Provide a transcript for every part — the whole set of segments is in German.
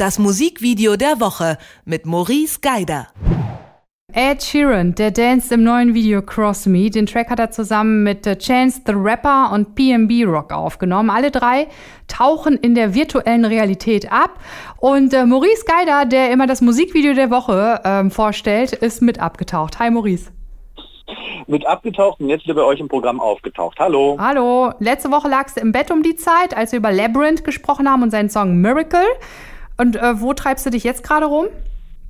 Das Musikvideo der Woche mit Maurice Geider. Ed Sheeran, der danst im neuen Video Cross Me. Den Track hat er zusammen mit äh, Chance the Rapper und PMB Rock aufgenommen. Alle drei tauchen in der virtuellen Realität ab. Und äh, Maurice Geider, der immer das Musikvideo der Woche ähm, vorstellt, ist mit abgetaucht. Hi Maurice. Mit abgetaucht und jetzt wieder bei euch im Programm aufgetaucht. Hallo. Hallo. Letzte Woche lagst du im Bett um die Zeit, als wir über Labyrinth gesprochen haben und seinen Song Miracle. Und äh, wo treibst du dich jetzt gerade rum?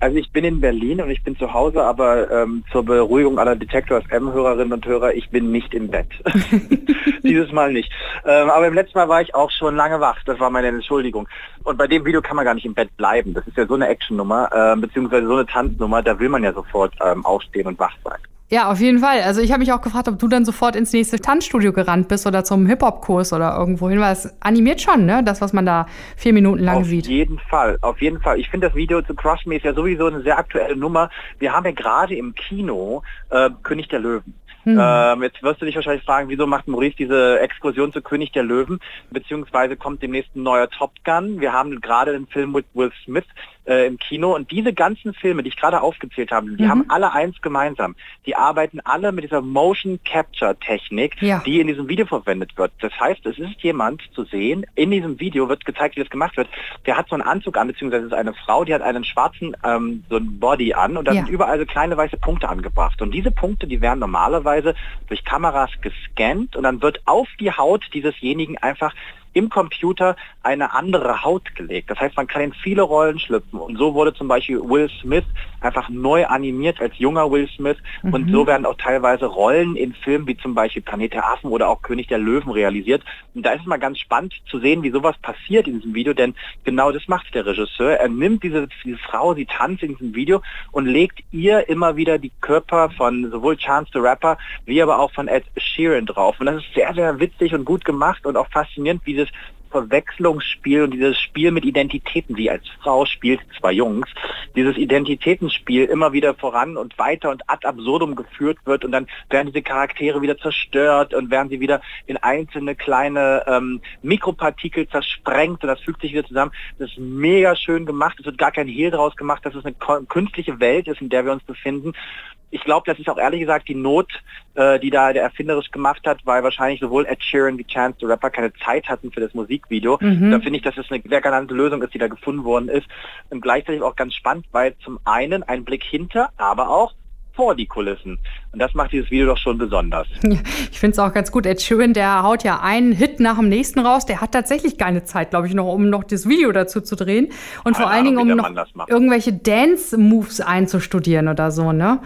Also ich bin in Berlin und ich bin zu Hause, aber ähm, zur Beruhigung aller Detektor FM-Hörerinnen und Hörer, ich bin nicht im Bett. Dieses Mal nicht. Ähm, aber im letzten Mal war ich auch schon lange wach, das war meine Entschuldigung. Und bei dem Video kann man gar nicht im Bett bleiben. Das ist ja so eine Action-Nummer, äh, beziehungsweise so eine Tanznummer, da will man ja sofort ähm, aufstehen und wach sein. Ja, auf jeden Fall. Also ich habe mich auch gefragt, ob du dann sofort ins nächste Tanzstudio gerannt bist oder zum Hip-Hop-Kurs oder irgendwo hin, weil es animiert schon, ne? Das, was man da vier Minuten lang auf sieht. Auf jeden Fall, auf jeden Fall. Ich finde das Video zu Crush Me ist ja sowieso eine sehr aktuelle Nummer. Wir haben ja gerade im Kino äh, König der Löwen. Hm. Ähm, jetzt wirst du dich wahrscheinlich fragen, wieso macht Maurice diese Exkursion zu König der Löwen, beziehungsweise kommt demnächst ein neuer Top Gun. Wir haben gerade den Film mit Will Smith äh, im Kino und diese ganzen Filme, die ich gerade aufgezählt habe, die mhm. haben alle eins gemeinsam. Die arbeiten alle mit dieser Motion Capture Technik, ja. die in diesem Video verwendet wird. Das heißt, es ist jemand zu sehen, in diesem Video wird gezeigt, wie das gemacht wird. Der hat so einen Anzug an, beziehungsweise ist eine Frau, die hat einen schwarzen ähm, so ein Body an und da ja. sind überall so kleine weiße Punkte angebracht. Und diese Punkte, die werden normalerweise durch Kameras gescannt und dann wird auf die Haut diesesjenigen einfach im Computer eine andere Haut gelegt. Das heißt, man kann in viele Rollen schlüpfen. Und so wurde zum Beispiel Will Smith einfach neu animiert als junger Will Smith. Mhm. Und so werden auch teilweise Rollen in Filmen wie zum Beispiel Planet der Affen oder auch König der Löwen realisiert. Und da ist es mal ganz spannend zu sehen, wie sowas passiert in diesem Video, denn genau das macht der Regisseur. Er nimmt diese, diese Frau, sie tanzt in diesem Video und legt ihr immer wieder die Körper von sowohl Chance the Rapper wie aber auch von Ed Sheeran drauf. Und das ist sehr, sehr witzig und gut gemacht und auch faszinierend, wie dieses Verwechslungsspiel und dieses Spiel mit Identitäten, sie als Frau spielt zwei Jungs, dieses Identitätenspiel immer wieder voran und weiter und ad absurdum geführt wird und dann werden diese Charaktere wieder zerstört und werden sie wieder in einzelne kleine ähm, Mikropartikel zersprengt und das fügt sich wieder zusammen. Das ist mega schön gemacht, es wird gar kein Hehl draus gemacht, dass es eine künstliche Welt ist, in der wir uns befinden ich glaube, das ist auch ehrlich gesagt die Not, äh, die da der erfinderisch gemacht hat, weil wahrscheinlich sowohl Ed Sheeran wie Chance the Rapper keine Zeit hatten für das Musikvideo. Mhm. Da finde ich, dass es eine sehr galante Lösung ist, die da gefunden worden ist. Und gleichzeitig auch ganz spannend, weil zum einen ein Blick hinter, aber auch vor die Kulissen. Und das macht dieses Video doch schon besonders. Ich finde es auch ganz gut. Ed Sheeran, der haut ja einen Hit nach dem nächsten raus. Der hat tatsächlich keine Zeit, glaube ich, noch, um noch das Video dazu zu drehen. Und keine vor allen Dingen, um noch irgendwelche Dance-Moves einzustudieren oder so, ne?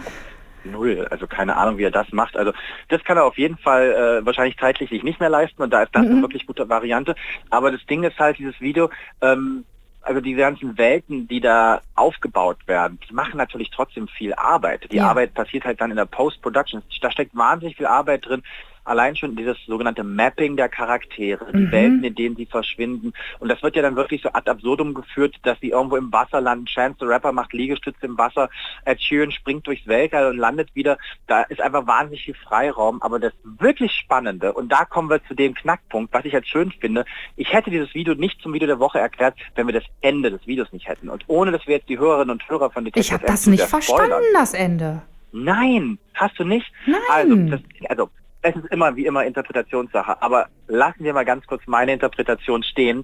Null. Also keine Ahnung, wie er das macht. Also das kann er auf jeden Fall äh, wahrscheinlich zeitlich sich nicht mehr leisten und da ist das mhm. eine wirklich gute Variante. Aber das Ding ist halt, dieses Video, ähm, also diese ganzen Welten, die da aufgebaut werden, die machen natürlich trotzdem viel Arbeit. Die ja. Arbeit passiert halt dann in der Post-Production. Da steckt wahnsinnig viel Arbeit drin, allein schon dieses sogenannte Mapping der Charaktere, die mhm. Welten, in denen sie verschwinden. Und das wird ja dann wirklich so ad absurdum geführt, dass sie irgendwo im Wasser landen. Chance the Rapper macht Liegestütze im Wasser, Ed Sheeran springt durchs Weltall und landet wieder. Da ist einfach wahnsinnig viel Freiraum. Aber das wirklich Spannende, und da kommen wir zu dem Knackpunkt, was ich jetzt schön finde, ich hätte dieses Video nicht zum Video der Woche erklärt, wenn wir das Ende des Videos nicht hätten. Und ohne, dass wir jetzt die Hörerinnen und Hörer von Detective Ich habe das nicht verstanden, spoilern. das Ende. Nein, hast du nicht? Nein. Also, das, also es ist immer wie immer Interpretationssache, aber lassen wir mal ganz kurz meine Interpretation stehen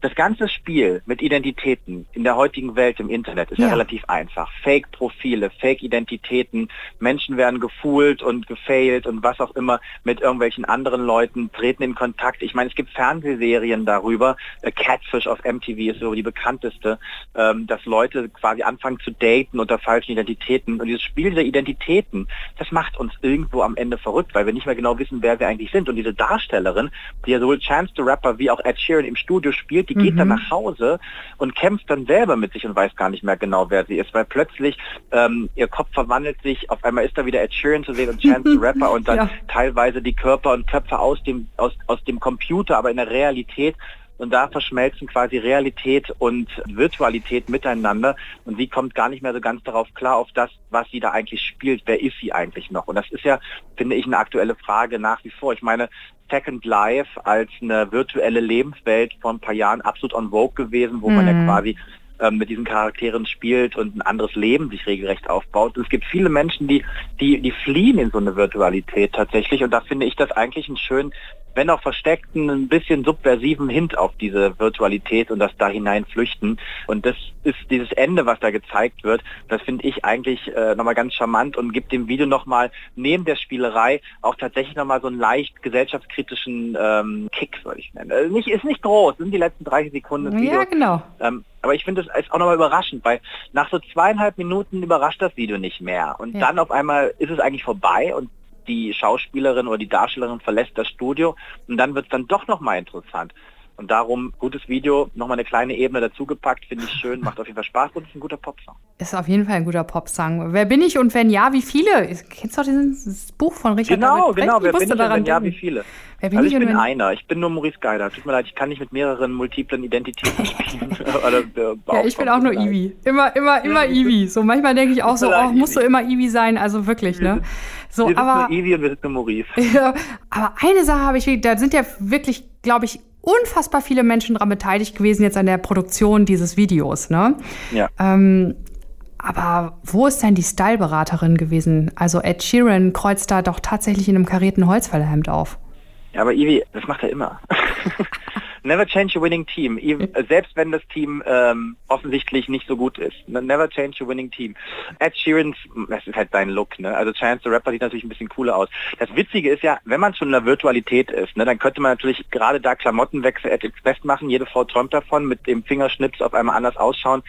das ganze Spiel mit Identitäten in der heutigen Welt im Internet ist ja, ja relativ einfach. Fake-Profile, Fake-Identitäten, Menschen werden gefühlt und gefailt und was auch immer mit irgendwelchen anderen Leuten, treten in Kontakt. Ich meine, es gibt Fernsehserien darüber, äh, Catfish auf MTV ist so die bekannteste, ähm, dass Leute quasi anfangen zu daten unter falschen Identitäten. Und dieses Spiel dieser Identitäten, das macht uns irgendwo am Ende verrückt, weil wir nicht mehr genau wissen, wer wir eigentlich sind. Und diese Darstellerin, die ja sowohl Chance the Rapper wie auch Ed Sheeran im Studio spielt, die mhm. geht dann mhm. nach Hause und kämpft dann selber mit sich und weiß gar nicht mehr genau, wer sie ist, weil plötzlich ähm, ihr Kopf verwandelt sich, auf einmal ist da wieder Ed Sheeran zu sehen und Chance the Rapper und dann ja. teilweise die Körper und Köpfe aus dem, aus, aus dem Computer, aber in der Realität und da verschmelzen quasi Realität und Virtualität miteinander und sie kommt gar nicht mehr so ganz darauf klar, auf das, was sie da eigentlich spielt, wer ist sie eigentlich noch. Und das ist ja, finde ich, eine aktuelle Frage nach wie vor. Ich meine, Second Life als eine virtuelle Lebenswelt vor ein paar Jahren absolut on vogue gewesen, wo mhm. man ja mhm. quasi ähm, mit diesen Charakteren spielt und ein anderes Leben sich regelrecht aufbaut. Und es gibt viele Menschen, die, die, die fliehen in so eine Virtualität tatsächlich und da finde ich das eigentlich einen schönen wenn auch versteckten, ein bisschen subversiven Hint auf diese Virtualität und das da hinein flüchten. Und das ist dieses Ende, was da gezeigt wird, das finde ich eigentlich äh, nochmal ganz charmant und gibt dem Video nochmal neben der Spielerei auch tatsächlich nochmal so einen leicht gesellschaftskritischen ähm, Kick, würde ich nennen. Also nicht, ist nicht groß, sind die letzten 30 Sekunden. Ja, genau. Ähm, aber ich finde es auch nochmal überraschend, weil nach so zweieinhalb Minuten überrascht das Video nicht mehr. Und ja. dann auf einmal ist es eigentlich vorbei und die Schauspielerin oder die Darstellerin verlässt das Studio und dann wird es dann doch nochmal interessant. Und darum, gutes Video, nochmal eine kleine Ebene dazugepackt, finde ich schön, macht auf jeden Fall Spaß und ist ein guter Popsong. Ist auf jeden Fall ein guter Popsong. Wer bin ich und wenn ja, wie viele? Kennst du auch dieses Buch von Richard Genau, David genau, wer bin ich und wenn ja, wie viele? Wer bin also ich, ich bin einer, ich bin nur Maurice Geider. Tut mir leid, ich kann nicht mit mehreren multiplen Identitäten spielen. Oder, äh, ja, ich bin auch nur Ivy. Immer, immer, immer Ivy. So manchmal denke ich auch so, oh, musst du immer Ivy sein, also wirklich, ne? So, wir aber, Ivy und wir sind nur Maurice. Ja, aber eine Sache habe ich, da sind ja wirklich, glaube ich, unfassbar viele Menschen daran beteiligt gewesen jetzt an der Produktion dieses Videos, ne? Ja. Ähm, aber wo ist denn die Styleberaterin gewesen? Also Ed Sheeran kreuzt da doch tatsächlich in einem karierten Holzfällerhemd auf. Ja, aber Ivy, das macht er immer. Never change a winning team. Selbst wenn das Team ähm, offensichtlich nicht so gut ist. Ne, never change a winning team. Ed Sheeran, das ist halt sein Look. Ne? Also Chance the Rapper sieht natürlich ein bisschen cooler aus. Das Witzige ist ja, wenn man schon in der Virtualität ist, ne, dann könnte man natürlich gerade da Klamottenwechsel at its best machen. Jede Frau träumt davon, mit dem Fingerschnips auf einmal anders ausschauen.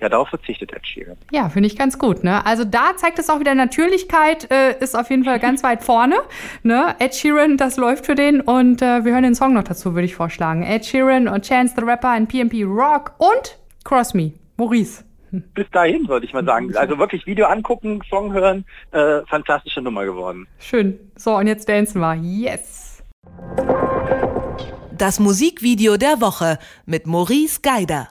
Ja, darauf verzichtet Ed Sheeran. Ja, finde ich ganz gut. Ne? Also da zeigt es auch wieder Natürlichkeit, äh, ist auf jeden Fall ganz weit vorne. Ne? Ed Sheeran, das läuft für den und äh, wir hören den Song noch dazu, würde ich vorschlagen. Ed Sheeran und Chance the Rapper in PMP Rock und Cross Me. Maurice. Bis dahin würde ich mal sagen. Also wirklich Video angucken, Song hören, äh, fantastische Nummer geworden. Schön. So, und jetzt dancen wir. Yes. Das Musikvideo der Woche mit Maurice Geider.